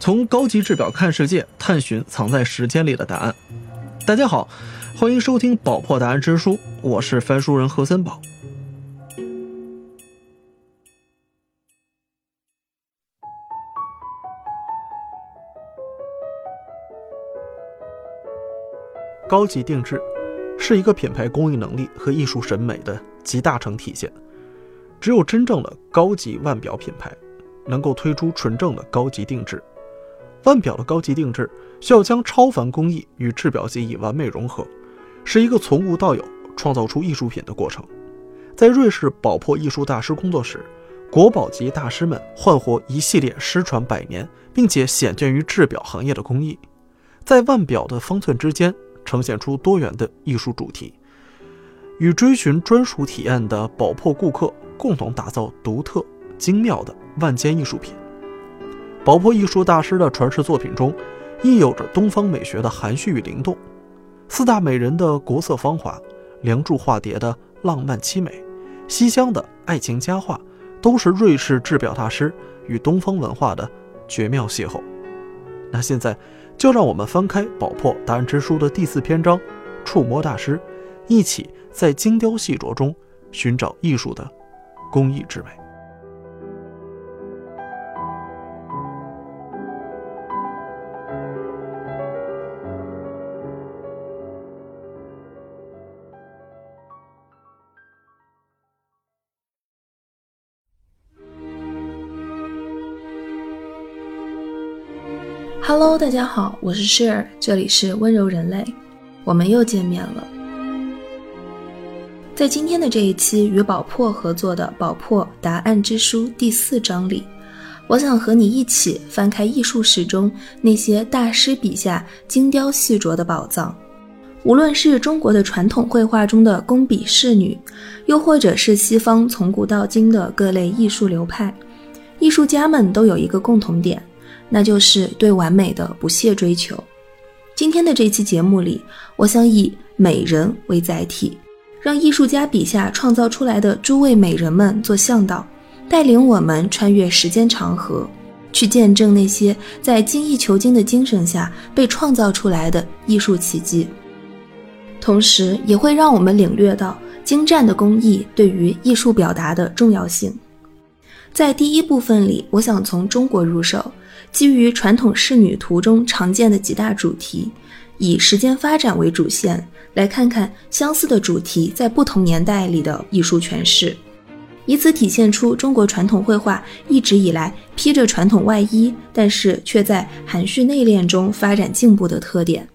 从高级制表看世界，探寻藏在时间里的答案。大家好，欢迎收听《宝珀答案之书》，我是翻书人何森宝。高级定制是一个品牌工艺能力和艺术审美的集大成体现。只有真正的高级腕表品牌，能够推出纯正的高级定制。腕表的高级定制需要将超凡工艺与制表技艺完美融合，是一个从无到有创造出艺术品的过程。在瑞士宝珀艺术大师工作室，国宝级大师们焕活一系列失传百年并且显见于制表行业的工艺，在腕表的方寸之间呈现出多元的艺术主题，与追寻专属体验的宝珀顾客。共同打造独特精妙的万间艺术品。宝珀艺术大师的传世作品中，亦有着东方美学的含蓄与灵动。四大美人的国色芳华，梁祝化蝶的浪漫凄美，西厢的爱情佳话，都是瑞士制表大师与东方文化的绝妙邂逅。那现在，就让我们翻开《宝珀答案之书》的第四篇章“触摸大师”，一起在精雕细琢中寻找艺术的。工艺之美。大家好，我是 Share，这里是温柔人类，我们又见面了。在今天的这一期与宝珀合作的《宝珀答案之书》第四章里，我想和你一起翻开艺术史中那些大师笔下精雕细琢的宝藏。无论是中国的传统绘画中的工笔仕女，又或者是西方从古到今的各类艺术流派，艺术家们都有一个共同点，那就是对完美的不懈追求。今天的这期节目里，我想以美人为载体。让艺术家笔下创造出来的诸位美人们做向导，带领我们穿越时间长河，去见证那些在精益求精的精神下被创造出来的艺术奇迹。同时，也会让我们领略到精湛的工艺对于艺术表达的重要性。在第一部分里，我想从中国入手，基于传统仕女图中常见的几大主题，以时间发展为主线。来看看相似的主题在不同年代里的艺术诠释，以此体现出中国传统绘画一直以来披着传统外衣，但是却在含蓄内敛中发展进步的特点。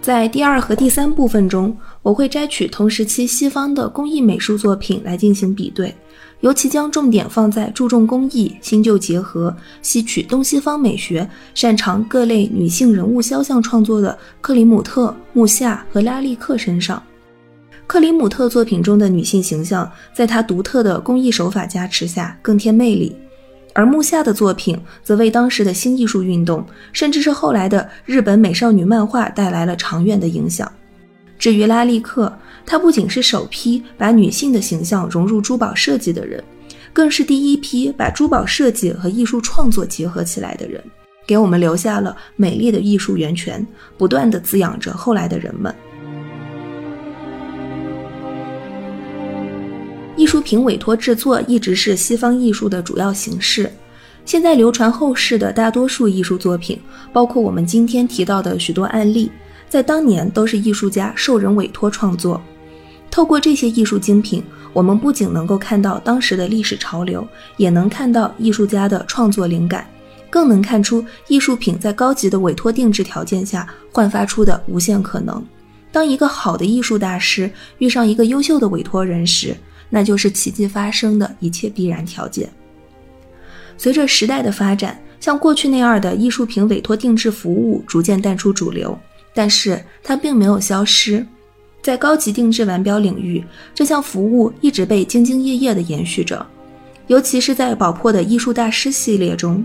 在第二和第三部分中，我会摘取同时期西方的工艺美术作品来进行比对。尤其将重点放在注重工艺、新旧结合、吸取东西方美学、擅长各类女性人物肖像创作的克里姆特、穆夏和拉利克身上。克里姆特作品中的女性形象，在他独特的工艺手法加持下更添魅力，而穆夏的作品则为当时的新艺术运动，甚至是后来的日本美少女漫画带来了长远的影响。至于拉利克，他不仅是首批把女性的形象融入珠宝设计的人，更是第一批把珠宝设计和艺术创作结合起来的人，给我们留下了美丽的艺术源泉，不断的滋养着后来的人们。艺术品委托制作一直是西方艺术的主要形式，现在流传后世的大多数艺术作品，包括我们今天提到的许多案例，在当年都是艺术家受人委托创作。透过这些艺术精品，我们不仅能够看到当时的历史潮流，也能看到艺术家的创作灵感，更能看出艺术品在高级的委托定制条件下焕发出的无限可能。当一个好的艺术大师遇上一个优秀的委托人时，那就是奇迹发生的一切必然条件。随着时代的发展，像过去那样的艺术品委托定制服务逐渐淡出主流，但是它并没有消失。在高级定制腕表领域，这项服务一直被兢兢业业地延续着。尤其是在宝珀的艺术大师系列中，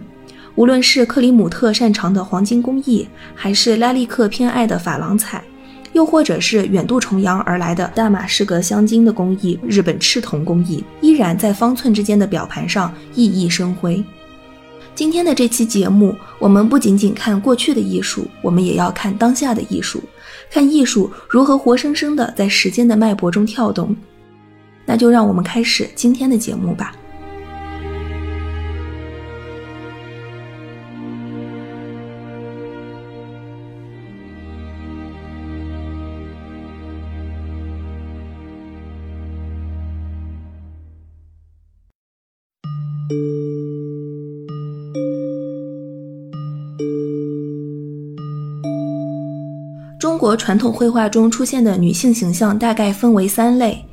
无论是克里姆特擅长的黄金工艺，还是拉利克偏爱的珐琅彩，又或者是远渡重洋而来的大马士革镶金的工艺、日本赤铜工艺，依然在方寸之间的表盘上熠熠生辉。今天的这期节目，我们不仅仅看过去的艺术，我们也要看当下的艺术，看艺术如何活生生的在时间的脉搏中跳动。那就让我们开始今天的节目吧。国传统绘画中出现的女性形象大概分为三类。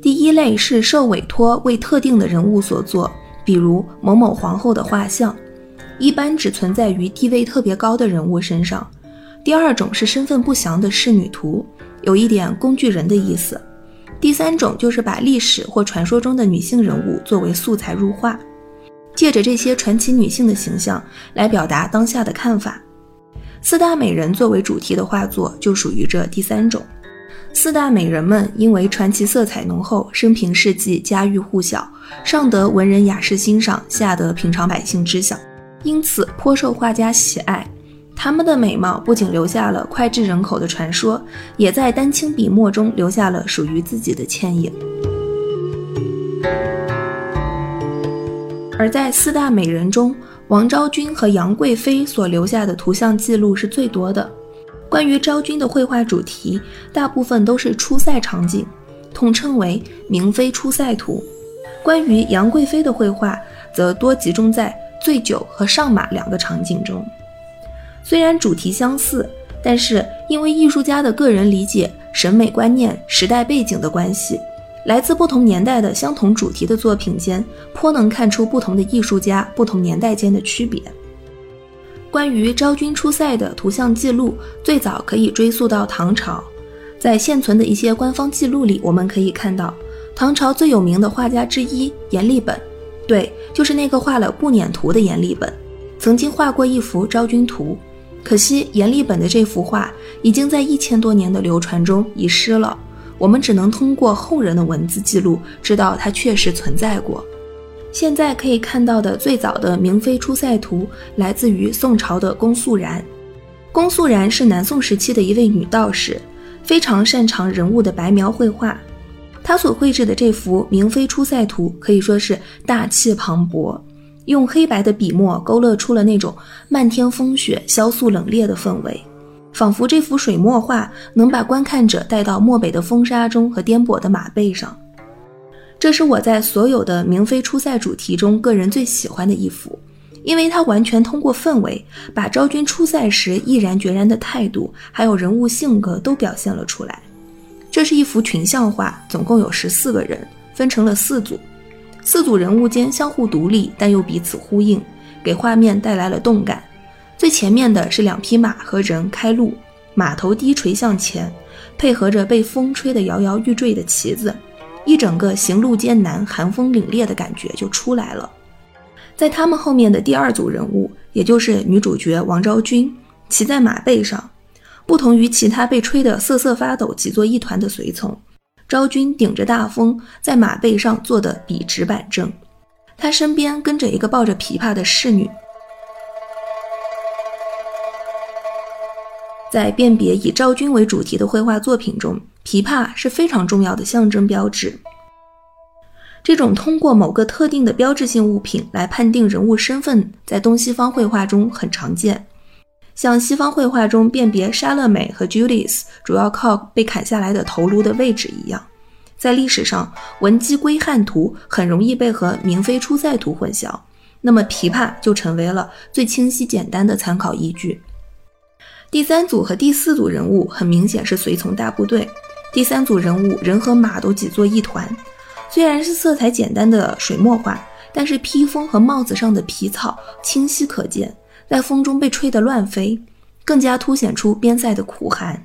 第一类是受委托为特定的人物所做，比如某某皇后的画像，一般只存在于地位特别高的人物身上。第二种是身份不详的仕女图，有一点工具人的意思。第三种就是把历史或传说中的女性人物作为素材入画，借着这些传奇女性的形象来表达当下的看法。四大美人作为主题的画作就属于这第三种。四大美人们因为传奇色彩浓厚，生平事迹家喻户晓，上得文人雅士欣赏，下得平常百姓知晓，因此颇受画家喜爱。他们的美貌不仅留下了脍炙人口的传说，也在丹青笔墨中留下了属于自己的倩影。而在四大美人中，王昭君和杨贵妃所留下的图像记录是最多的。关于昭君的绘画主题，大部分都是出塞场景，统称为《明妃出塞图》。关于杨贵妃的绘画，则多集中在醉酒和上马两个场景中。虽然主题相似，但是因为艺术家的个人理解、审美观念、时代背景的关系，来自不同年代的相同主题的作品间，颇能看出不同的艺术家、不同年代间的区别。关于昭君出塞的图像记录，最早可以追溯到唐朝。在现存的一些官方记录里，我们可以看到，唐朝最有名的画家之一阎立本，对，就是那个画了《步辇图》的阎立本，曾经画过一幅昭君图。可惜阎立本的这幅画已经在一千多年的流传中遗失了，我们只能通过后人的文字记录，知道它确实存在过。现在可以看到的最早的明妃出塞图来自于宋朝的龚素然。龚素然是南宋时期的一位女道士，非常擅长人物的白描绘画。她所绘制的这幅明妃出塞图可以说是大气磅礴，用黑白的笔墨勾勒出了那种漫天风雪、萧肃冷冽的氛围，仿佛这幅水墨画能把观看者带到漠北的风沙中和颠簸的马背上。这是我在所有的明妃出塞主题中个人最喜欢的一幅，因为它完全通过氛围，把昭君出塞时毅然决然的态度，还有人物性格都表现了出来。这是一幅群像画，总共有十四个人，分成了四组，四组人物间相互独立，但又彼此呼应，给画面带来了动感。最前面的是两匹马和人开路，马头低垂向前，配合着被风吹得摇摇欲坠的旗子。一整个行路艰难、寒风凛冽的感觉就出来了。在他们后面的第二组人物，也就是女主角王昭君，骑在马背上。不同于其他被吹得瑟瑟发抖、挤作一团的随从，昭君顶着大风，在马背上坐得笔直板正。她身边跟着一个抱着琵琶的侍女。在辨别以昭君为主题的绘画作品中，琵琶是非常重要的象征标志。这种通过某个特定的标志性物品来判定人物身份，在东西方绘画中很常见。像西方绘画中辨别莎乐美和 Judith 主要靠被砍下来的头颅的位置一样，在历史上文姬归汉图很容易被和明妃出塞图混淆，那么琵琶就成为了最清晰简单的参考依据。第三组和第四组人物很明显是随从大部队。第三组人物人和马都挤作一团，虽然是色彩简单的水墨画，但是披风和帽子上的皮草清晰可见，在风中被吹得乱飞，更加凸显出边塞的苦寒。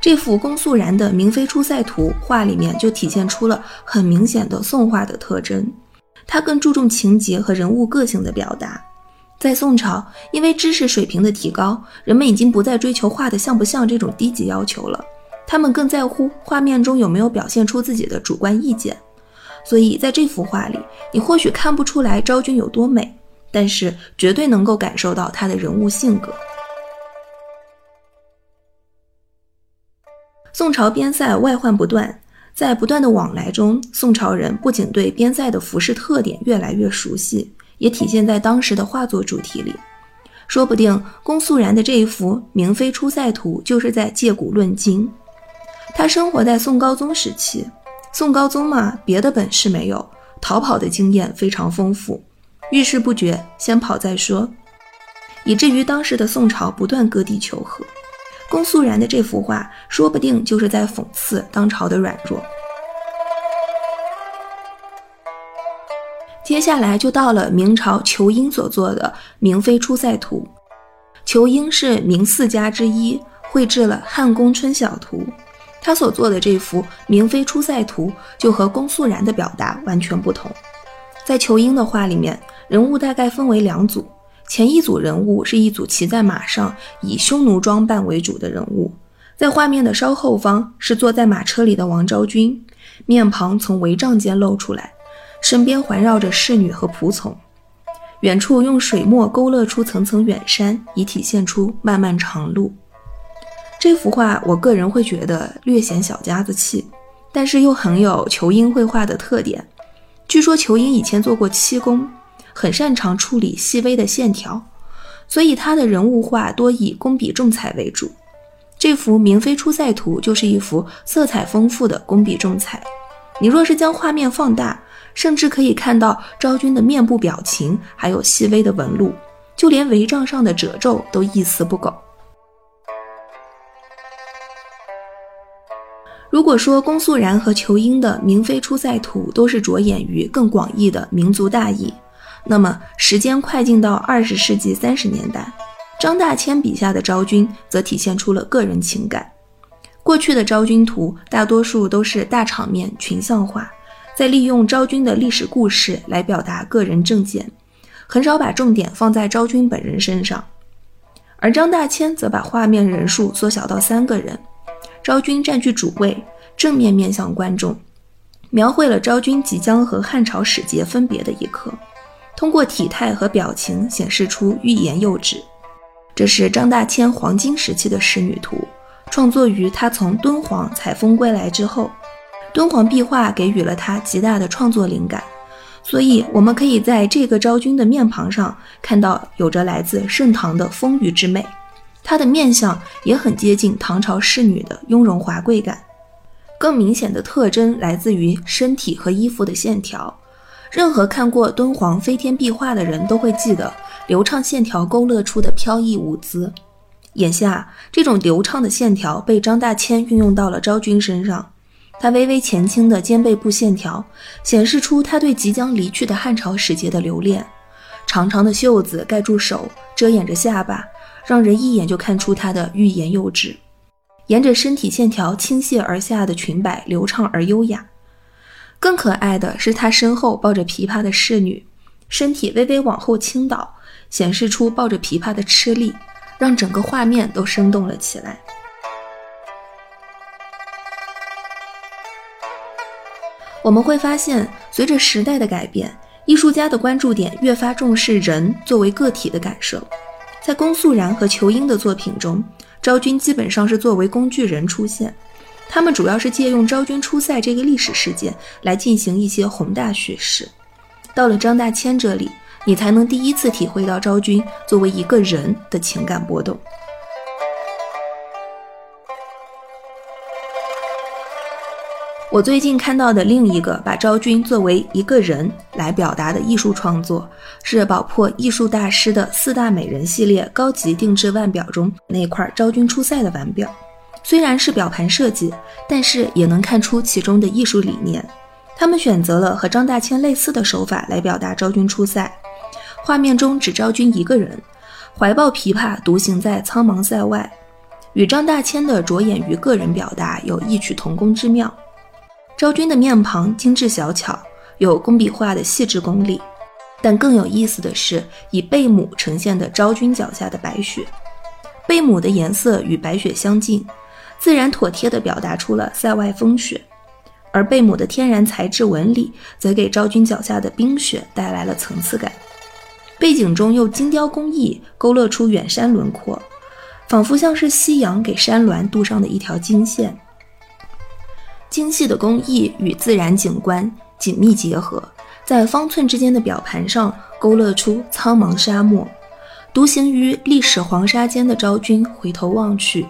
这幅龚素然的《明妃出塞图》画里面就体现出了很明显的宋画的特征，他更注重情节和人物个性的表达。在宋朝，因为知识水平的提高，人们已经不再追求画的像不像这种低级要求了。他们更在乎画面中有没有表现出自己的主观意见。所以在这幅画里，你或许看不出来昭君有多美，但是绝对能够感受到她的人物性格。宋朝边塞外患不断，在不断的往来中，宋朝人不仅对边塞的服饰特点越来越熟悉，也体现在当时的画作主题里。说不定龚素然的这一幅《明妃出塞图》就是在借古论今。他生活在宋高宗时期，宋高宗嘛，别的本事没有，逃跑的经验非常丰富，遇事不决，先跑再说，以至于当时的宋朝不断割地求和。龚素然的这幅画，说不定就是在讽刺当朝的软弱。接下来就到了明朝仇英所作的《明妃出塞图》。仇英是明四家之一，绘制了《汉宫春晓图》。他所做的这幅《明妃出塞图》就和龚素然的表达完全不同。在仇英的画里面，人物大概分为两组。前一组人物是一组骑在马上、以匈奴装扮为主的人物，在画面的稍后方是坐在马车里的王昭君，面庞从帷帐间露出来，身边环绕着侍女和仆从，远处用水墨勾勒出层层远山，以体现出漫漫长路。这幅画我个人会觉得略显小家子气，但是又很有仇英绘画的特点。据说仇英以前做过漆工。很擅长处理细微的线条，所以他的人物画多以工笔重彩为主。这幅《明妃出塞图》就是一幅色彩丰富的工笔重彩。你若是将画面放大，甚至可以看到昭君的面部表情，还有细微的纹路，就连帷帐上的褶皱都一丝不苟。如果说龚素然和仇英的《明妃出塞图》都是着眼于更广义的民族大义。那么，时间快进到二十世纪三十年代，张大千笔下的昭君则体现出了个人情感。过去的昭君图大多数都是大场面群像化，在利用昭君的历史故事来表达个人政见，很少把重点放在昭君本人身上。而张大千则把画面人数缩小到三个人，昭君占据主位，正面面向观众，描绘了昭君即将和汉朝使节分别的一刻。通过体态和表情显示出欲言又止。这是张大千黄金时期的仕女图，创作于他从敦煌采风归来之后。敦煌壁画给予了他极大的创作灵感，所以我们可以在这个昭君的面庞上看到有着来自盛唐的丰腴之美。她的面相也很接近唐朝仕女的雍容华贵感，更明显的特征来自于身体和衣服的线条。任何看过敦煌飞天壁画的人都会记得流畅线条勾勒出的飘逸舞姿。眼下，这种流畅的线条被张大千运用到了昭君身上。她微微前倾的肩背部线条，显示出他对即将离去的汉朝使节的留恋。长长的袖子盖住手，遮掩着下巴，让人一眼就看出他的欲言又止。沿着身体线条倾泻而下的裙摆，流畅而优雅。更可爱的是，他身后抱着琵琶的侍女，身体微微往后倾倒，显示出抱着琵琶的吃力，让整个画面都生动了起来。我们会发现，随着时代的改变，艺术家的关注点越发重视人作为个体的感受。在龚素然和仇英的作品中，昭君基本上是作为工具人出现。他们主要是借用昭君出塞这个历史事件来进行一些宏大叙事。到了张大千这里，你才能第一次体会到昭君作为一个人的情感波动。我最近看到的另一个把昭君作为一个人来表达的艺术创作，是宝珀艺术大师的四大美人系列高级定制腕表中那块昭君出塞的腕表。虽然是表盘设计，但是也能看出其中的艺术理念。他们选择了和张大千类似的手法来表达昭君出塞。画面中只昭君一个人，怀抱琵琶，独行在苍茫塞外，与张大千的着眼于个人表达有异曲同工之妙。昭君的面庞精致小巧，有工笔画的细致功力。但更有意思的是，以贝母呈现的昭君脚下的白雪，贝母的颜色与白雪相近。自然妥帖地表达出了塞外风雪，而贝母的天然材质纹理则给昭君脚下的冰雪带来了层次感。背景中用精雕工艺勾勒出远山轮廓，仿佛像是夕阳给山峦镀上的一条金线。精细的工艺与自然景观紧密结合，在方寸之间的表盘上勾勒出苍茫沙漠。独行于历史黄沙间的昭君回头望去，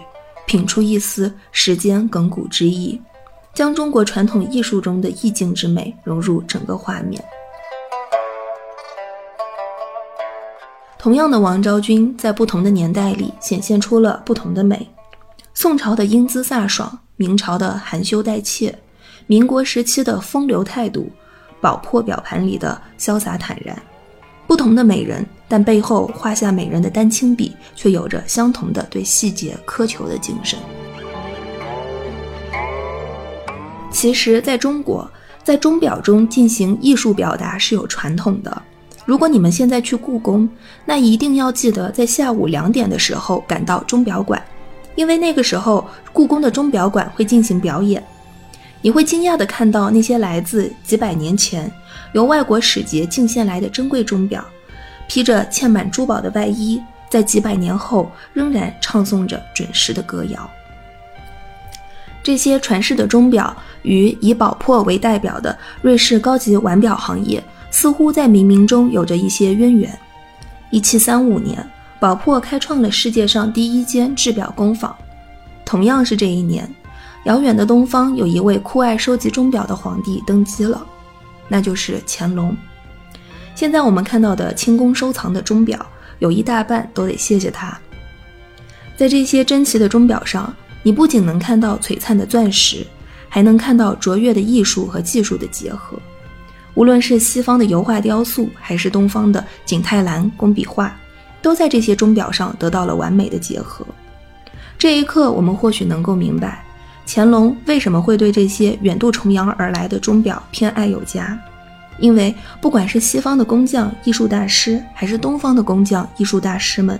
品出一丝时间亘古之意，将中国传统艺术中的意境之美融入整个画面。同样的王昭君，在不同的年代里显现出了不同的美。宋朝的英姿飒爽，明朝的含羞带怯，民国时期的风流态度，宝珀表盘里的潇洒坦然。不同的美人，但背后画下美人的丹青笔，却有着相同的对细节苛求的精神。其实，在中国，在钟表中进行艺术表达是有传统的。如果你们现在去故宫，那一定要记得在下午两点的时候赶到钟表馆，因为那个时候故宫的钟表馆会进行表演。你会惊讶地看到那些来自几百年前由外国使节进献来的珍贵钟表，披着嵌满珠宝的外衣，在几百年后仍然唱诵着准时的歌谣。这些传世的钟表与以宝珀为代表的瑞士高级腕表行业。似乎在冥冥中有着一些渊源。一七三五年，宝珀开创了世界上第一间制表工坊。同样是这一年，遥远的东方有一位酷爱收集钟表的皇帝登基了，那就是乾隆。现在我们看到的清宫收藏的钟表，有一大半都得谢谢他。在这些珍奇的钟表上，你不仅能看到璀璨的钻石，还能看到卓越的艺术和技术的结合。无论是西方的油画雕塑，还是东方的景泰蓝工笔画，都在这些钟表上得到了完美的结合。这一刻，我们或许能够明白，乾隆为什么会对这些远渡重洋而来的钟表偏爱有加。因为不管是西方的工匠、艺术大师，还是东方的工匠、艺术大师们，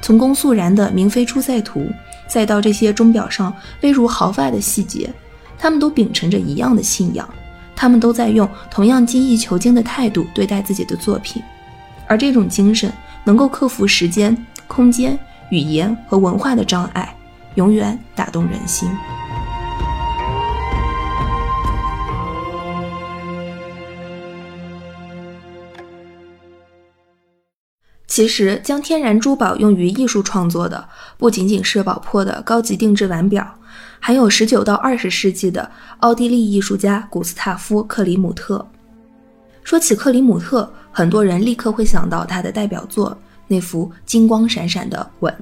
从龚素然的明妃出塞图，再到这些钟表上微如毫发的细节，他们都秉承着一样的信仰。他们都在用同样精益求精的态度对待自己的作品，而这种精神能够克服时间、空间、语言和文化的障碍，永远打动人心。其实，将天然珠宝用于艺术创作的，不仅仅是宝珀的高级定制腕表。还有十九到二十世纪的奥地利艺术家古斯塔夫·克里姆特。说起克里姆特，很多人立刻会想到他的代表作那幅金光闪闪的吻。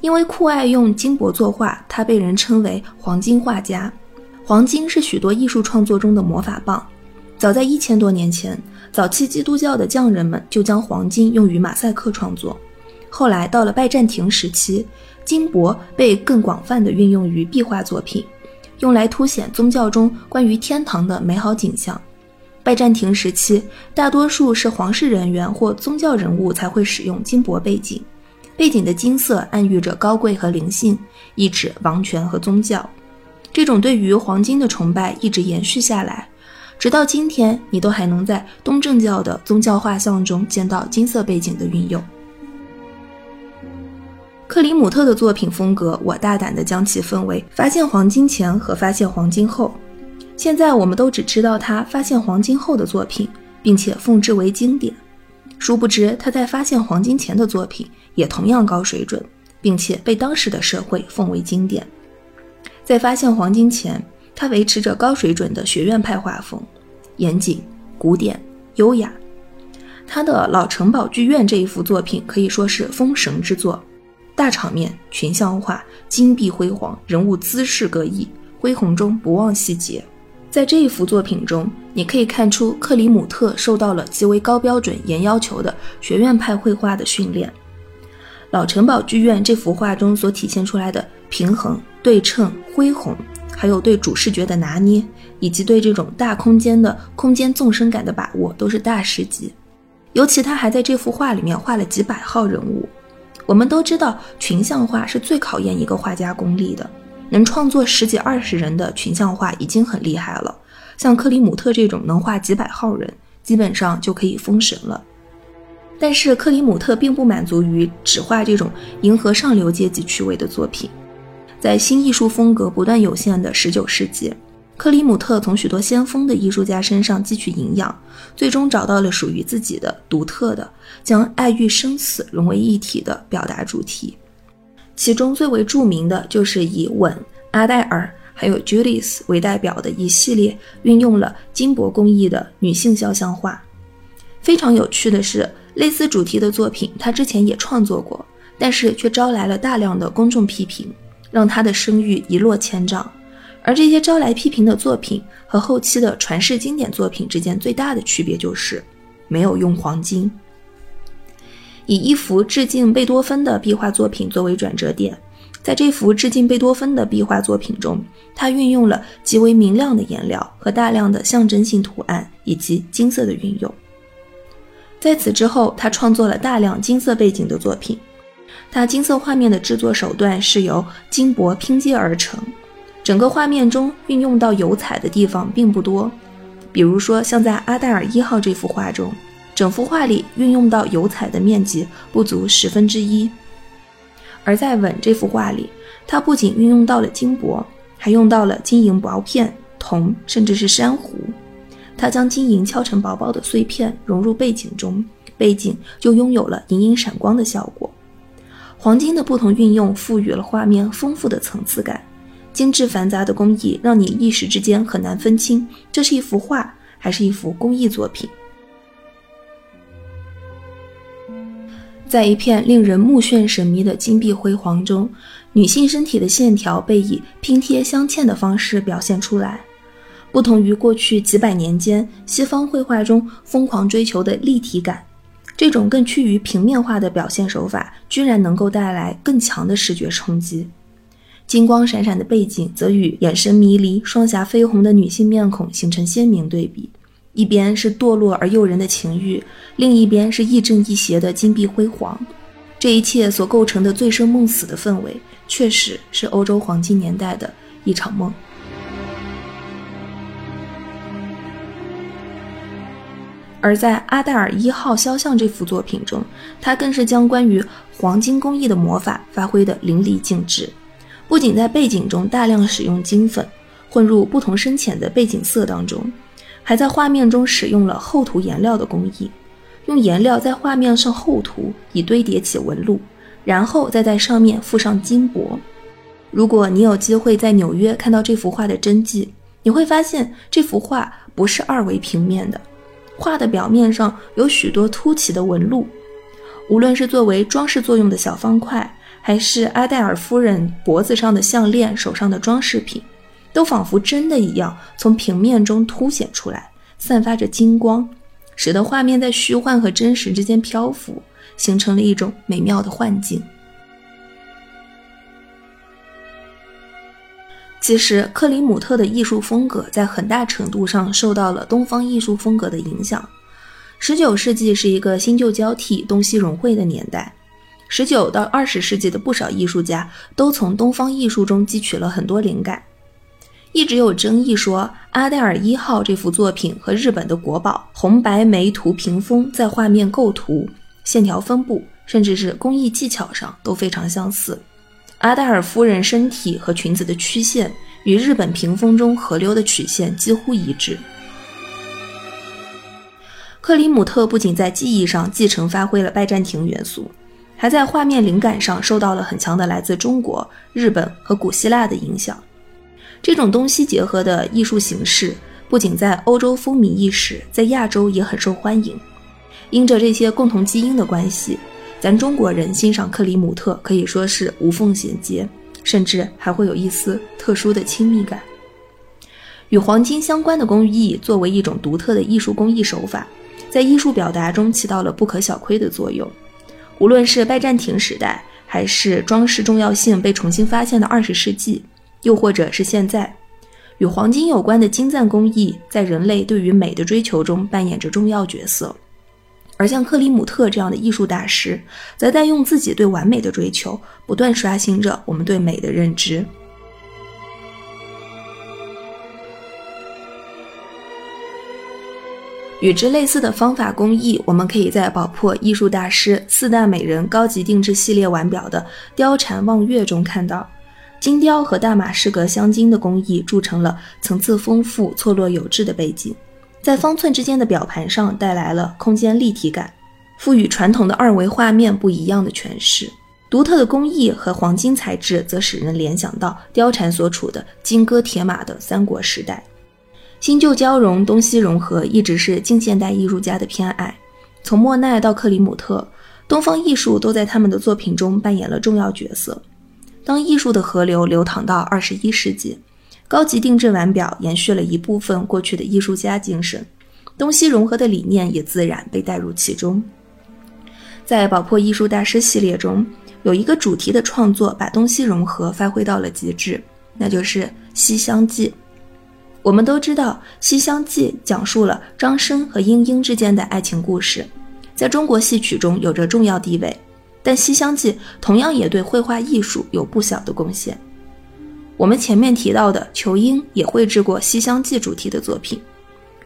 因为酷爱用金箔作画，他被人称为“黄金画家”。黄金是许多艺术创作中的魔法棒。早在一千多年前，早期基督教的匠人们就将黄金用于马赛克创作。后来到了拜占庭时期。金箔被更广泛的运用于壁画作品，用来凸显宗教中关于天堂的美好景象。拜占庭时期，大多数是皇室人员或宗教人物才会使用金箔背景，背景的金色暗喻着高贵和灵性，意指王权和宗教。这种对于黄金的崇拜一直延续下来，直到今天，你都还能在东正教的宗教画像中见到金色背景的运用。克里姆特的作品风格，我大胆地将其分为发现黄金前和发现黄金后。现在我们都只知道他发现黄金后的作品，并且奉之为经典。殊不知他在发现黄金前的作品也同样高水准，并且被当时的社会奉为经典。在发现黄金前，他维持着高水准的学院派画风，严谨、古典、优雅。他的老城堡剧院这一幅作品可以说是封神之作。大场面、群像化、金碧辉煌，人物姿势各异，恢宏中不忘细节。在这一幅作品中，你可以看出克里姆特受到了极为高标准、严要求的学院派绘画的训练。老城堡剧院这幅画中所体现出来的平衡、对称、恢宏，还有对主视觉的拿捏，以及对这种大空间的空间纵深感的把握，都是大师级。尤其他还在这幅画里面画了几百号人物。我们都知道，群像画是最考验一个画家功力的。能创作十几二十人的群像画已经很厉害了。像克里姆特这种能画几百号人，基本上就可以封神了。但是克里姆特并不满足于只画这种迎合上流阶级趣味的作品，在新艺术风格不断涌现的十九世纪，克里姆特从许多先锋的艺术家身上汲取营养，最终找到了属于自己的独特的将爱欲生死融为一体的表达主题。其中最为著名的就是以吻、阿黛尔还有 Judith 为代表的一系列运用了金箔工艺的女性肖像画。非常有趣的是。类似主题的作品，他之前也创作过，但是却招来了大量的公众批评，让他的声誉一落千丈。而这些招来批评的作品和后期的传世经典作品之间最大的区别就是没有用黄金。以一幅致敬贝多芬的壁画作品作为转折点，在这幅致敬贝多芬的壁画作品中，他运用了极为明亮的颜料和大量的象征性图案以及金色的运用。在此之后，他创作了大量金色背景的作品。那金色画面的制作手段是由金箔拼接而成，整个画面中运用到油彩的地方并不多。比如说，像在阿黛尔一号这幅画中，整幅画里运用到油彩的面积不足十分之一。而在吻这幅画里，它不仅运用到了金箔，还用到了金银薄片、铜，甚至是珊瑚。他将金银敲成薄薄的碎片融入背景中，背景就拥有了隐隐闪光的效果。黄金的不同运用赋予了画面丰富的层次感，精致繁杂的工艺让你一时之间很难分清这是一幅画还是一幅工艺作品。在一片令人目眩神迷的金碧辉煌中，女性身体的线条被以拼贴镶嵌的方式表现出来。不同于过去几百年间西方绘画中疯狂追求的立体感，这种更趋于平面化的表现手法，居然能够带来更强的视觉冲击。金光闪闪的背景则与眼神迷离、双颊绯红的女性面孔形成鲜明对比，一边是堕落而诱人的情欲，另一边是亦正亦邪的金碧辉煌。这一切所构成的醉生梦死的氛围，确实是欧洲黄金年代的一场梦。而在阿黛尔一号肖像这幅作品中，他更是将关于黄金工艺的魔法发挥得淋漓尽致。不仅在背景中大量使用金粉，混入不同深浅的背景色当中，还在画面中使用了厚涂颜料的工艺，用颜料在画面上厚涂，以堆叠起纹路，然后再在上面附上金箔。如果你有机会在纽约看到这幅画的真迹，你会发现这幅画不是二维平面的。画的表面上有许多凸起的纹路，无论是作为装饰作用的小方块，还是阿黛尔夫人脖子上的项链、手上的装饰品，都仿佛真的一样从平面中凸显出来，散发着金光，使得画面在虚幻和真实之间漂浮，形成了一种美妙的幻境。其实，克里姆特的艺术风格在很大程度上受到了东方艺术风格的影响。十九世纪是一个新旧交替、东西融汇的年代。十九到二十世纪的不少艺术家都从东方艺术中汲取了很多灵感。一直有争议说，阿黛尔一号这幅作品和日本的国宝红白梅图屏风在画面构图、线条分布，甚至是工艺技巧上都非常相似。阿黛尔夫人身体和裙子的曲线与日本屏风中河流的曲线几乎一致。克里姆特不仅在技艺上继承发挥了拜占庭元素，还在画面灵感上受到了很强的来自中国、日本和古希腊的影响。这种东西结合的艺术形式不仅在欧洲风靡一时，在亚洲也很受欢迎。因着这些共同基因的关系。咱中国人欣赏克里姆特可以说是无缝衔接，甚至还会有一丝特殊的亲密感。与黄金相关的工艺作为一种独特的艺术工艺手法，在艺术表达中起到了不可小窥的作用。无论是拜占庭时代，还是装饰重要性被重新发现的二十世纪，又或者是现在，与黄金有关的金赞工艺在人类对于美的追求中扮演着重要角色。而像克里姆特这样的艺术大师则在用自己对完美的追求不断刷新着我们对美的认知。与之类似的方法工艺我们可以在宝珀艺术大师四大美人高级定制系列腕表的貂蝉望月中看到。金雕和大马士革镶金的工艺铸成了层次丰富错落有致的背景。在方寸之间的表盘上带来了空间立体感，赋予传统的二维画面不一样的诠释。独特的工艺和黄金材质，则使人联想到貂蝉所处的金戈铁马的三国时代。新旧交融，东西融合，一直是近现代艺术家的偏爱。从莫奈到克里姆特，东方艺术都在他们的作品中扮演了重要角色。当艺术的河流流淌到二十一世纪，高级定制腕表延续了一部分过去的艺术家精神，东西融合的理念也自然被带入其中。在宝珀艺术大师系列中，有一个主题的创作把东西融合发挥到了极致，那就是《西厢记》。我们都知道，《西厢记》讲述了张生和莺莺之间的爱情故事，在中国戏曲中有着重要地位。但《西厢记》同样也对绘画艺术有不小的贡献。我们前面提到的仇英也绘制过《西厢记》主题的作品。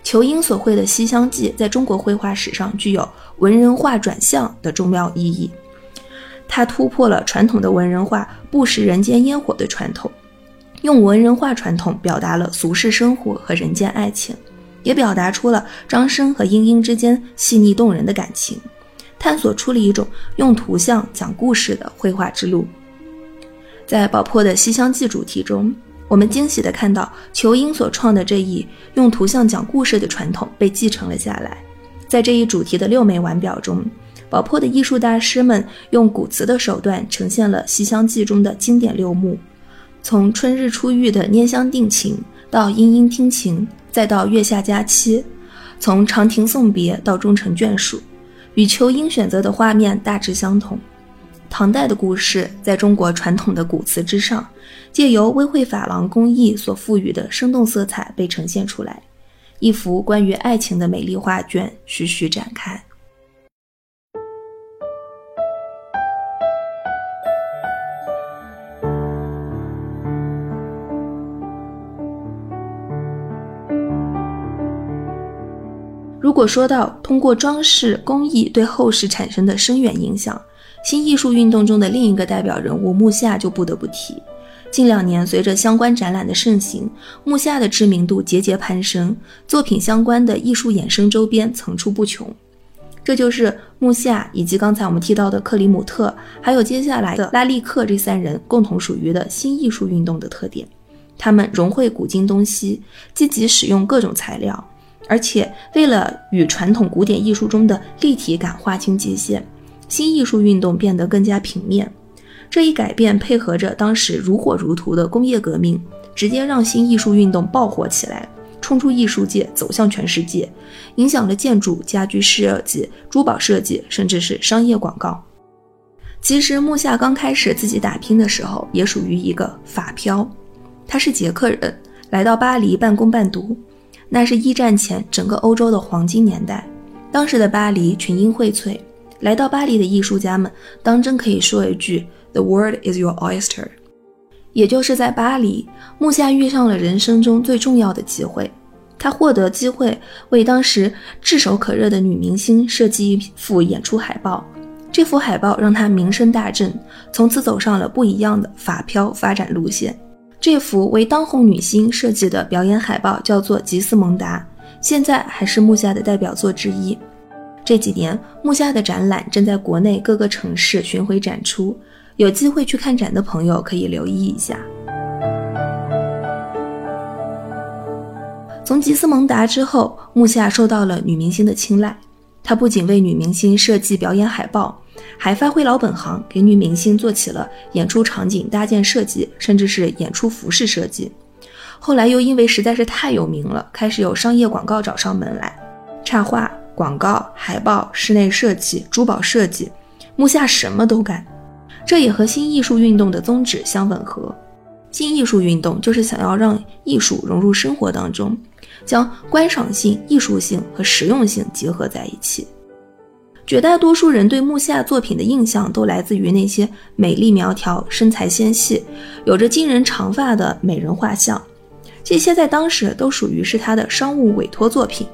仇英所绘的《西厢记》在中国绘画史上具有文人画转向的重要意义，它突破了传统的文人画不食人间烟火的传统。用文人画传统表达了俗世生活和人间爱情，也表达出了张生和莺莺之间细腻动人的感情，探索出了一种用图像讲故事的绘画之路。在宝珀的《西厢记》主题中，我们惊喜地看到裘英所创的这一用图像讲故事的传统被继承了下来。在这一主题的六枚腕表中，宝珀的艺术大师们用古瓷的手段呈现了《西厢记》中的经典六幕。从春日初遇的拈香定情，到莺莺听琴，再到月下佳期；从长亭送别到终成眷属，与仇英选择的画面大致相同。唐代的故事在中国传统的古瓷之上，借由微绘珐琅工艺所赋予的生动色彩被呈现出来，一幅关于爱情的美丽画卷徐徐展开。如果说到通过装饰工艺对后世产生的深远影响，新艺术运动中的另一个代表人物木下就不得不提。近两年，随着相关展览的盛行，木下的知名度节节攀升，作品相关的艺术衍生周边层出不穷。这就是木下以及刚才我们提到的克里姆特，还有接下来的拉利克这三人共同属于的新艺术运动的特点。他们融汇古今东西，积极使用各种材料。而且，为了与传统古典艺术中的立体感划清界限，新艺术运动变得更加平面。这一改变配合着当时如火如荼的工业革命，直接让新艺术运动爆火起来，冲出艺术界，走向全世界，影响了建筑、家居设计、珠宝设计，甚至是商业广告。其实，木下刚开始自己打拼的时候，也属于一个法漂，他是捷克人，来到巴黎半工半读。那是一战前整个欧洲的黄金年代，当时的巴黎群英荟萃，来到巴黎的艺术家们当真可以说一句 “The world is your oyster”。也就是在巴黎，木下遇上了人生中最重要的机会，他获得机会为当时炙手可热的女明星设计一幅演出海报，这幅海报让他名声大振，从此走上了不一样的法漂发展路线。这幅为当红女星设计的表演海报叫做《吉斯蒙达》，现在还是木下的代表作之一。这几年，木下的展览正在国内各个城市巡回展出，有机会去看展的朋友可以留意一下。从吉斯蒙达之后，木下受到了女明星的青睐，他不仅为女明星设计表演海报。还发挥老本行，给女明星做起了演出场景搭建设计，甚至是演出服饰设计。后来又因为实在是太有名了，开始有商业广告找上门来，插画、广告、海报、室内设计、珠宝设计，木下什么都干。这也和新艺术运动的宗旨相吻合。新艺术运动就是想要让艺术融入生活当中，将观赏性、艺术性和实用性结合在一起。绝大多数人对木下作品的印象都来自于那些美丽苗条、身材纤细、有着惊人长发的美人画像，这些在当时都属于是他的商务委托作品。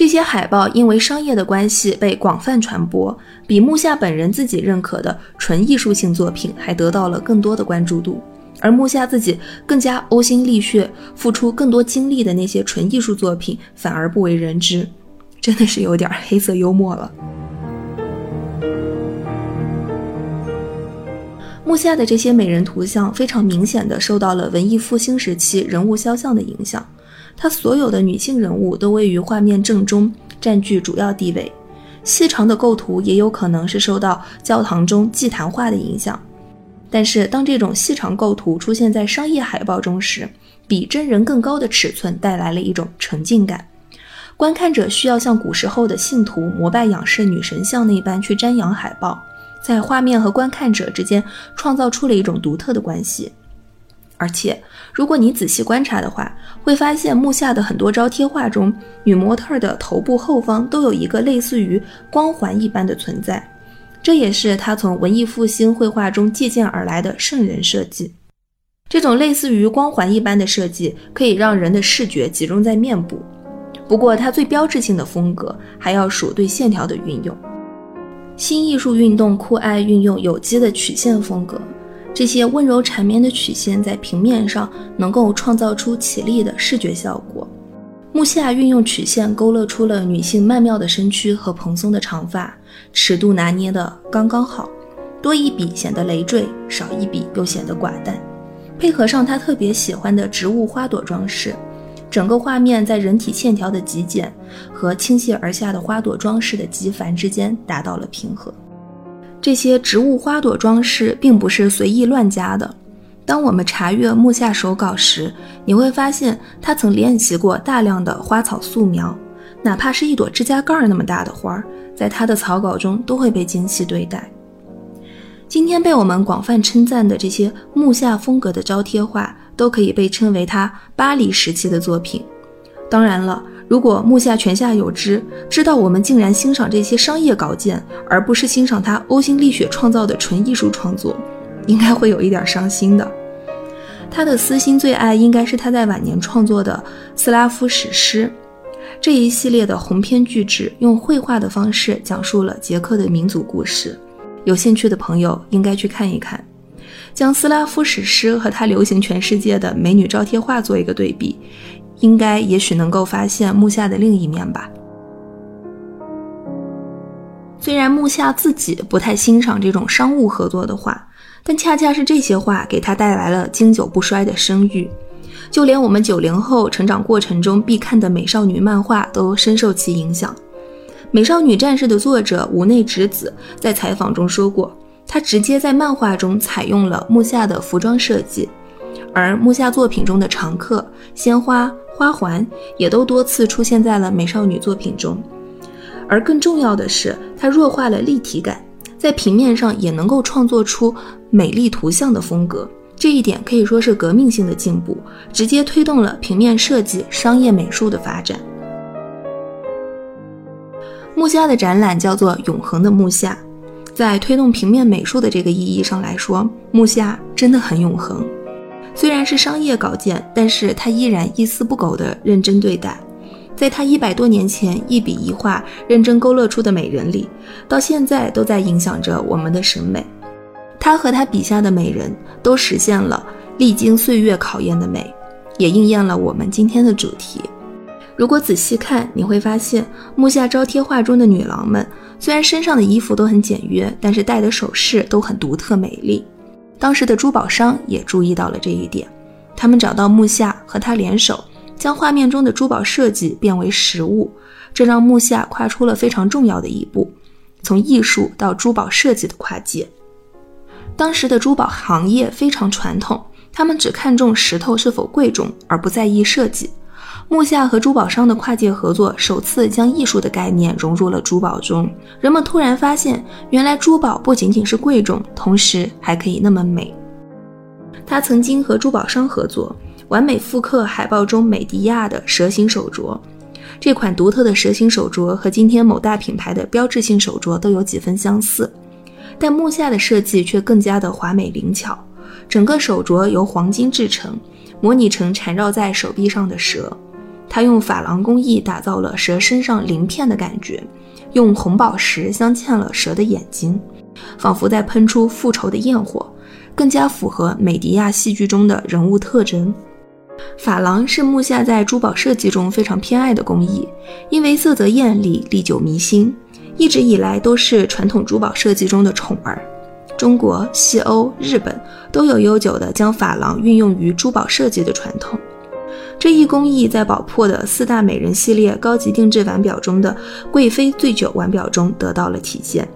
这些海报因为商业的关系被广泛传播，比木下本人自己认可的纯艺术性作品还得到了更多的关注度。而木下自己更加呕心沥血、付出更多精力的那些纯艺术作品反而不为人知，真的是有点黑色幽默了。木下的这些美人图像非常明显的受到了文艺复兴时期人物肖像的影响。他所有的女性人物都位于画面正中，占据主要地位。细长的构图也有可能是受到教堂中祭坛画的影响。但是，当这种细长构图出现在商业海报中时，比真人更高的尺寸带来了一种沉浸感。观看者需要像古时候的信徒膜拜仰视女神像那般去瞻仰海报，在画面和观看者之间创造出了一种独特的关系。而且，如果你仔细观察的话，会发现木下的很多招贴画中，女模特的头部后方都有一个类似于光环一般的存在，这也是他从文艺复兴绘画中借鉴而来的圣人设计。这种类似于光环一般的设计，可以让人的视觉集中在面部。不过，它最标志性的风格还要数对线条的运用。新艺术运动酷爱运用有机的曲线风格。这些温柔缠绵的曲线在平面上能够创造出绮丽的视觉效果。木下运用曲线勾勒出了女性曼妙的身躯和蓬松的长发，尺度拿捏的刚刚好，多一笔显得累赘，少一笔又显得寡淡。配合上他特别喜欢的植物花朵装饰，整个画面在人体线条的极简和倾泻而下的花朵装饰的极繁之间达到了平衡。这些植物花朵装饰并不是随意乱加的。当我们查阅木下手稿时，你会发现他曾练习过大量的花草素描，哪怕是一朵指甲盖那么大的花儿，在他的草稿中都会被精细对待。今天被我们广泛称赞的这些木下风格的招贴画，都可以被称为他巴黎时期的作品。当然了。如果木下泉下有知，知道我们竟然欣赏这些商业稿件，而不是欣赏他呕心沥血创造的纯艺术创作，应该会有一点伤心的。他的私心最爱应该是他在晚年创作的斯拉夫史诗这一系列的鸿篇巨制，用绘画的方式讲述了捷克的民族故事。有兴趣的朋友应该去看一看，将斯拉夫史诗和他流行全世界的美女招贴画做一个对比。应该也许能够发现木下的另一面吧。虽然木下自己不太欣赏这种商务合作的画，但恰恰是这些画给他带来了经久不衰的声誉。就连我们九零后成长过程中必看的美少女漫画都深受其影响。《美少女战士》的作者无内直子在采访中说过，他直接在漫画中采用了木下的服装设计，而木下作品中的常客鲜花。花环也都多次出现在了美少女作品中，而更重要的是，它弱化了立体感，在平面上也能够创作出美丽图像的风格。这一点可以说是革命性的进步，直接推动了平面设计、商业美术的发展。木下的展览叫做《永恒的木下》，在推动平面美术的这个意义上来说，木下真的很永恒。虽然是商业稿件，但是他依然一丝不苟地认真对待。在他一百多年前一笔一画认真勾勒出的美人里，到现在都在影响着我们的审美。他和他笔下的美人都实现了历经岁月考验的美，也应验了我们今天的主题。如果仔细看，你会发现木下招贴画中的女郎们，虽然身上的衣服都很简约，但是戴的首饰都很独特美丽。当时的珠宝商也注意到了这一点，他们找到木下和他联手，将画面中的珠宝设计变为实物，这让木下跨出了非常重要的一步，从艺术到珠宝设计的跨界。当时的珠宝行业非常传统，他们只看重石头是否贵重，而不在意设计。木下和珠宝商的跨界合作，首次将艺术的概念融入了珠宝中。人们突然发现，原来珠宝不仅仅是贵重，同时还可以那么美。他曾经和珠宝商合作，完美复刻海报中美迪亚的蛇形手镯。这款独特的蛇形手镯和今天某大品牌的标志性手镯都有几分相似，但木下的设计却更加的华美灵巧。整个手镯由黄金制成，模拟成缠绕在手臂上的蛇。他用珐琅工艺打造了蛇身上鳞片的感觉，用红宝石镶嵌了蛇的眼睛，仿佛在喷出复仇的焰火，更加符合美迪亚戏剧中的人物特征。珐琅是木下在珠宝设计中非常偏爱的工艺，因为色泽艳丽、历久弥新，一直以来都是传统珠宝设计中的宠儿。中国、西欧、日本都有悠久的将珐琅运用于珠宝设计的传统。这一工艺在宝珀的四大美人系列高级定制腕表中的贵妃醉酒腕表中得到了体现。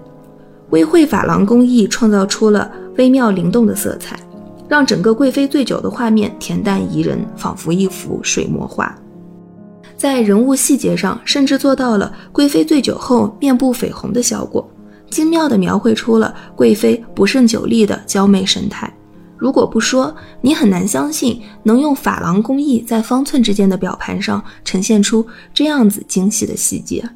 微绘珐琅工艺创造出了微妙灵动的色彩，让整个贵妃醉酒的画面恬淡宜人，仿佛一幅水墨画。在人物细节上，甚至做到了贵妃醉酒后面部绯红的效果，精妙地描绘出了贵妃不胜酒力的娇媚神态。如果不说，你很难相信能用珐琅工艺在方寸之间的表盘上呈现出这样子精细的细节。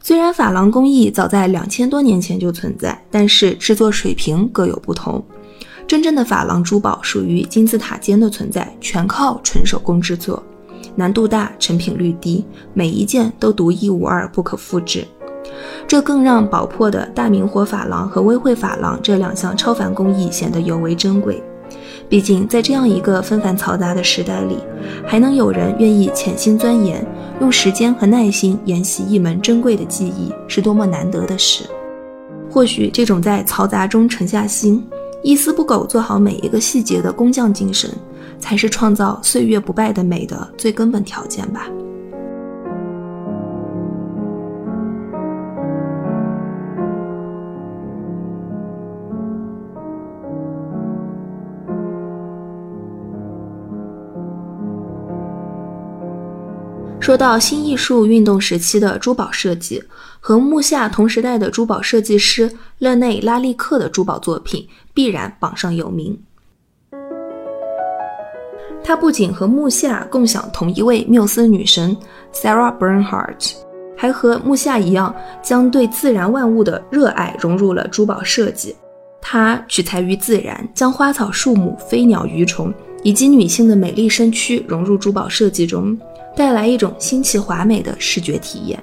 虽然珐琅工艺早在两千多年前就存在，但是制作水平各有不同。真正的珐琅珠宝属于金字塔尖的存在，全靠纯手工制作，难度大，成品率低，每一件都独一无二，不可复制。这更让宝珀的大明火珐琅和微绘珐琅这两项超凡工艺显得尤为珍贵。毕竟，在这样一个纷繁嘈杂的时代里，还能有人愿意潜心钻研，用时间和耐心研习一门珍贵的技艺，是多么难得的事。或许，这种在嘈杂中沉下心，一丝不苟做好每一个细节的工匠精神，才是创造岁月不败的美的最根本条件吧。说到新艺术运动时期的珠宝设计，和木下同时代的珠宝设计师勒内·拉利克的珠宝作品必然榜上有名。他不仅和木下共享同一位缪斯女神 Sarah Bernhardt，还和木下一样，将对自然万物的热爱融入了珠宝设计。他取材于自然，将花草树木、飞鸟鱼虫以及女性的美丽身躯融入珠宝设计中。带来一种新奇华美的视觉体验，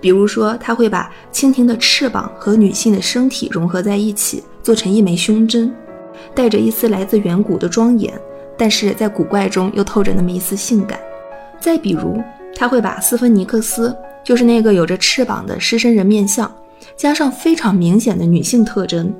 比如说，他会把蜻蜓的翅膀和女性的身体融合在一起，做成一枚胸针，带着一丝来自远古的庄严，但是在古怪中又透着那么一丝性感。再比如，他会把斯芬尼克斯，就是那个有着翅膀的狮身人面像，加上非常明显的女性特征，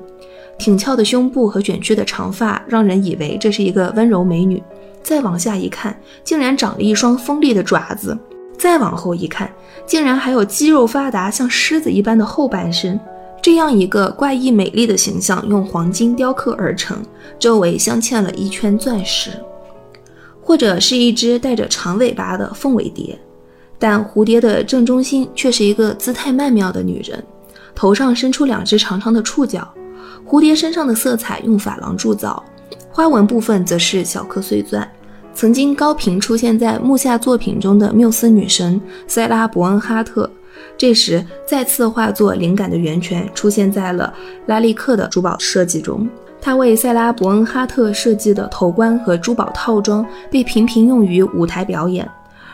挺翘的胸部和卷曲的长发，让人以为这是一个温柔美女。再往下一看，竟然长了一双锋利的爪子；再往后一看，竟然还有肌肉发达像狮子一般的后半身。这样一个怪异美丽的形象，用黄金雕刻而成，周围镶嵌了一圈钻石，或者是一只带着长尾巴的凤尾蝶，但蝴蝶的正中心却是一个姿态曼妙的女人，头上伸出两只长长的触角。蝴蝶身上的色彩用珐琅铸造。花纹部分则是小颗碎钻，曾经高频出现在木下作品中的缪斯女神塞拉·伯恩哈特，这时再次化作灵感的源泉，出现在了拉利克的珠宝设计中。他为塞拉·伯恩哈特设计的头冠和珠宝套装被频频用于舞台表演，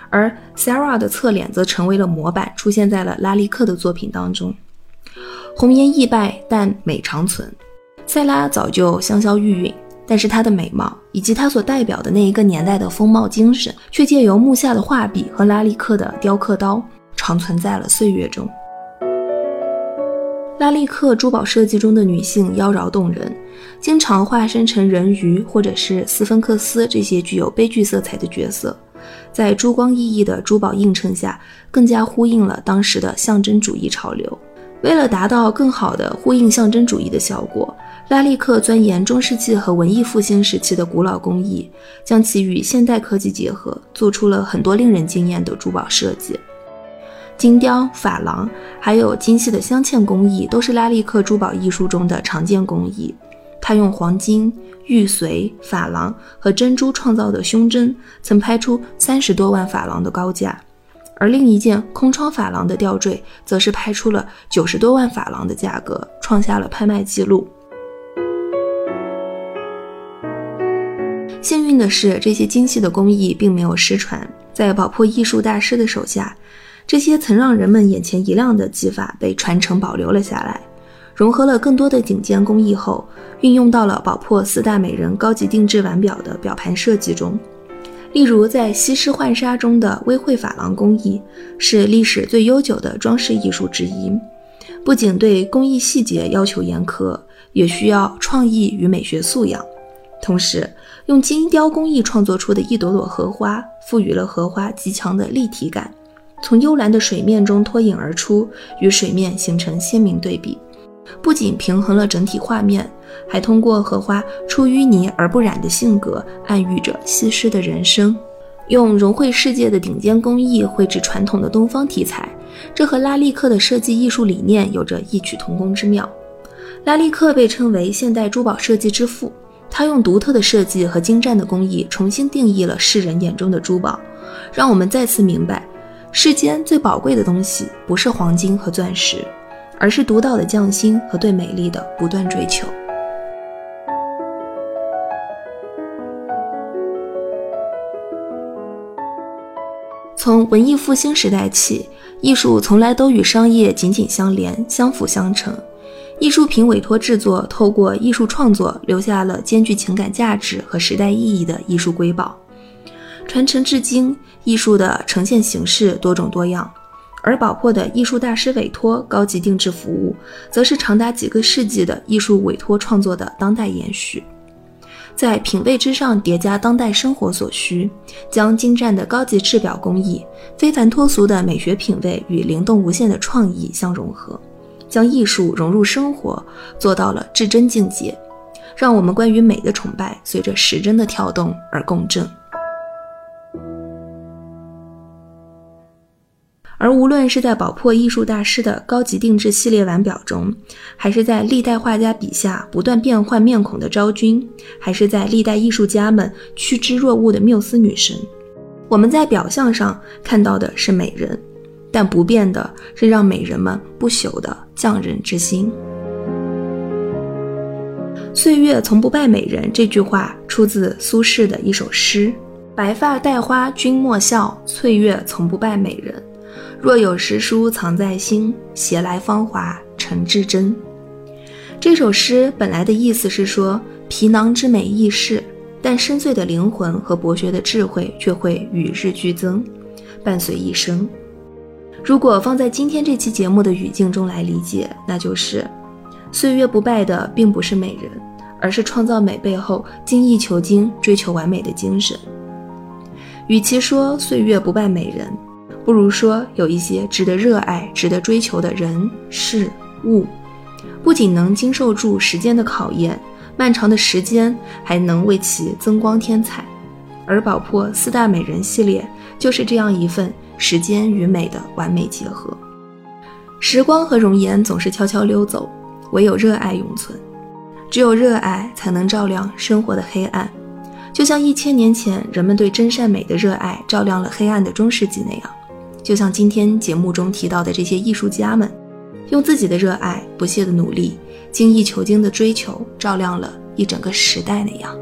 而 Sarah 的侧脸则成为了模板，出现在了拉利克的作品当中。红颜易败，但美长存。塞拉早就香消玉殒。但是她的美貌以及她所代表的那一个年代的风貌精神，却借由木下的画笔和拉力克的雕刻刀，长存在了岁月中。拉力克珠宝设计中的女性妖娆动人，经常化身成人鱼或者是斯芬克斯这些具有悲剧色彩的角色，在珠光熠熠的珠宝映衬下，更加呼应了当时的象征主义潮流。为了达到更好的呼应象征主义的效果。拉力克钻研中世纪和文艺复兴时期的古老工艺，将其与现代科技结合，做出了很多令人惊艳的珠宝设计。金雕、珐琅，还有精细的镶嵌工艺，都是拉力克珠宝艺术中的常见工艺。他用黄金、玉髓、珐琅和珍珠创造的胸针，曾拍出三十多万法郎的高价；而另一件空窗珐琅的吊坠，则是拍出了九十多万法郎的价格，创下了拍卖记录。幸运的是，这些精细的工艺并没有失传，在宝珀艺术大师的手下，这些曾让人们眼前一亮的技法被传承保留了下来，融合了更多的顶尖工艺后，运用到了宝珀四大美人高级定制腕表的表盘设计中。例如，在西施浣纱中的微绘珐琅工艺，是历史最悠久的装饰艺术之一。不仅对工艺细节要求严苛，也需要创意与美学素养。同时，用精雕工艺创作出的一朵朵荷花，赋予了荷花极强的立体感，从幽蓝的水面中脱颖而出，与水面形成鲜明对比。不仅平衡了整体画面，还通过荷花出淤泥而不染的性格，暗喻着西施的人生。用融汇世界的顶尖工艺绘制传统的东方题材，这和拉力克的设计艺术理念有着异曲同工之妙。拉力克被称为现代珠宝设计之父，他用独特的设计和精湛的工艺重新定义了世人眼中的珠宝，让我们再次明白，世间最宝贵的东西不是黄金和钻石。而是独到的匠心和对美丽的不断追求。从文艺复兴时代起，艺术从来都与商业紧紧相连、相辅相成。艺术品委托制作，透过艺术创作，留下了兼具情感价值和时代意义的艺术瑰宝，传承至今。艺术的呈现形式多种多样。而宝珀的艺术大师委托高级定制服务，则是长达几个世纪的艺术委托创作的当代延续，在品味之上叠加当代生活所需，将精湛的高级制表工艺、非凡脱俗的美学品味与灵动无限的创意相融合，将艺术融入生活，做到了至真境界，让我们关于美的崇拜随着时针的跳动而共振。而无论是在宝珀艺术大师的高级定制系列腕表中，还是在历代画家笔下不断变换面孔的昭君，还是在历代艺术家们趋之若鹜的缪斯女神，我们在表象上看到的是美人，但不变的是让美人们不朽的匠人之心。岁月从不败美人这句话出自苏轼的一首诗：“白发戴花君莫笑，岁月从不败美人。”若有诗书藏在心，携来芳华成至真。这首诗本来的意思是说，皮囊之美易逝，但深邃的灵魂和博学的智慧却会与日俱增，伴随一生。如果放在今天这期节目的语境中来理解，那就是，岁月不败的并不是美人，而是创造美背后精益求精、追求完美的精神。与其说岁月不败美人，不如说，有一些值得热爱、值得追求的人事物，不仅能经受住时间的考验，漫长的时间还能为其增光添彩。而宝珀四大美人系列就是这样一份时间与美的完美结合。时光和容颜总是悄悄溜走，唯有热爱永存。只有热爱，才能照亮生活的黑暗，就像一千年前人们对真善美的热爱照亮了黑暗的中世纪那样。就像今天节目中提到的这些艺术家们，用自己的热爱、不懈的努力、精益求精的追求，照亮了一整个时代那样。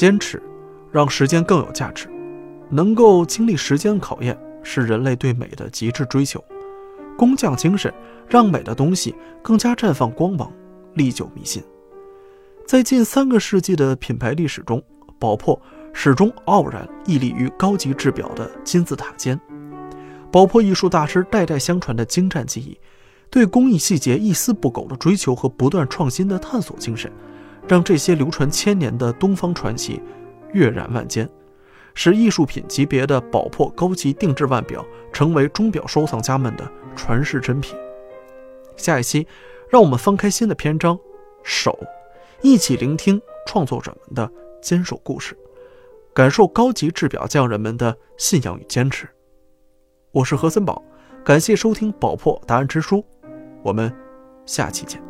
坚持，让时间更有价值。能够经历时间考验，是人类对美的极致追求。工匠精神让美的东西更加绽放光芒，历久弥新。在近三个世纪的品牌历史中，宝珀始终傲然屹立于高级制表的金字塔尖。宝珀艺术大师代代相传的精湛技艺，对工艺细节一丝不苟的追求和不断创新的探索精神。让这些流传千年的东方传奇跃然万间，使艺术品级别的宝珀高级定制腕表成为钟表收藏家们的传世珍品。下一期，让我们翻开新的篇章，手，一起聆听创作者们的坚守故事，感受高级制表匠人们的信仰与坚持。我是何森宝，感谢收听《宝珀答案之书》，我们下期见。